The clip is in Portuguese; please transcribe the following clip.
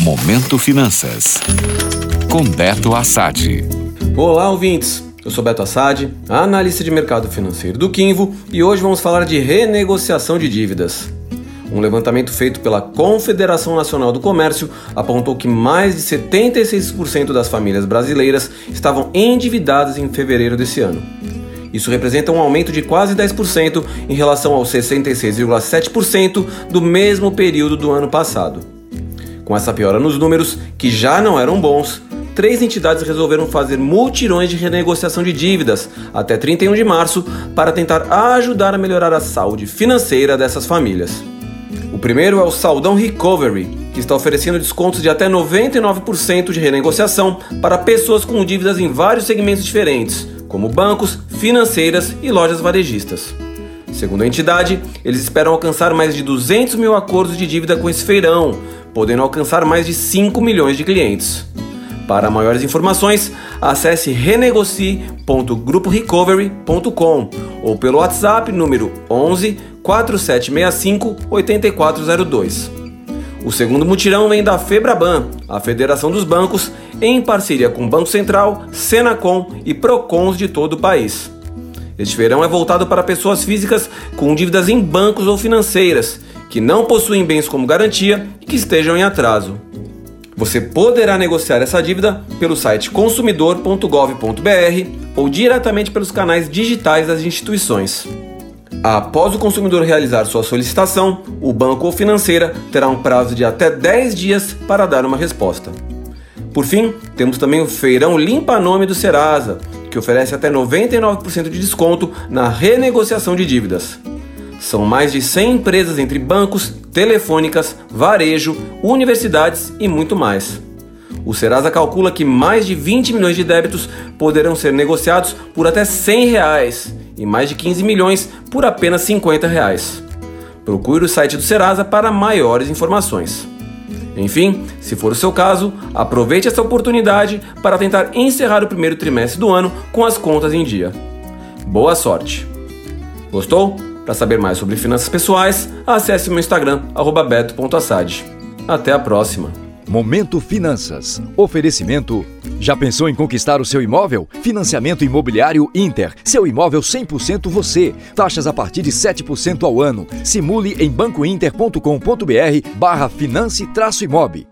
Momento Finanças. Com Beto Assad. Olá, ouvintes. Eu sou Beto Assad, analista de mercado financeiro do Quinvo, e hoje vamos falar de renegociação de dívidas. Um levantamento feito pela Confederação Nacional do Comércio apontou que mais de 76% das famílias brasileiras estavam endividadas em fevereiro desse ano. Isso representa um aumento de quase 10% em relação aos 66,7% do mesmo período do ano passado. Com essa piora nos números, que já não eram bons, três entidades resolveram fazer multirões de renegociação de dívidas até 31 de março para tentar ajudar a melhorar a saúde financeira dessas famílias. O primeiro é o Saldão Recovery, que está oferecendo descontos de até 99% de renegociação para pessoas com dívidas em vários segmentos diferentes, como bancos, financeiras e lojas varejistas. Segundo a entidade, eles esperam alcançar mais de 200 mil acordos de dívida com esse feirão, podendo alcançar mais de 5 milhões de clientes. Para maiores informações, acesse renegocie.gruporecovery.com ou pelo WhatsApp número 11 4765 8402. O segundo mutirão vem da Febraban, a Federação dos Bancos, em parceria com o Banco Central, Senacom e Procons de todo o país. Este feirão é voltado para pessoas físicas com dívidas em bancos ou financeiras, que não possuem bens como garantia e que estejam em atraso. Você poderá negociar essa dívida pelo site consumidor.gov.br ou diretamente pelos canais digitais das instituições. Após o consumidor realizar sua solicitação, o banco ou financeira terá um prazo de até 10 dias para dar uma resposta. Por fim, temos também o Feirão Limpa Nome do Serasa, que oferece até 99% de desconto na renegociação de dívidas. São mais de 100 empresas entre bancos, telefônicas, varejo, universidades e muito mais. O Serasa calcula que mais de 20 milhões de débitos poderão ser negociados por até 100 reais e mais de 15 milhões por apenas 50 reais. Procure o site do Serasa para maiores informações. Enfim, se for o seu caso, aproveite essa oportunidade para tentar encerrar o primeiro trimestre do ano com as contas em dia. Boa sorte! Gostou? Para saber mais sobre finanças pessoais, acesse o meu Instagram, beto.assad. Até a próxima! Momento Finanças. Oferecimento. Já pensou em conquistar o seu imóvel? Financiamento Imobiliário Inter. Seu imóvel 100% você. Taxas a partir de 7% ao ano. Simule em bancointer.com.br barra finance-imob.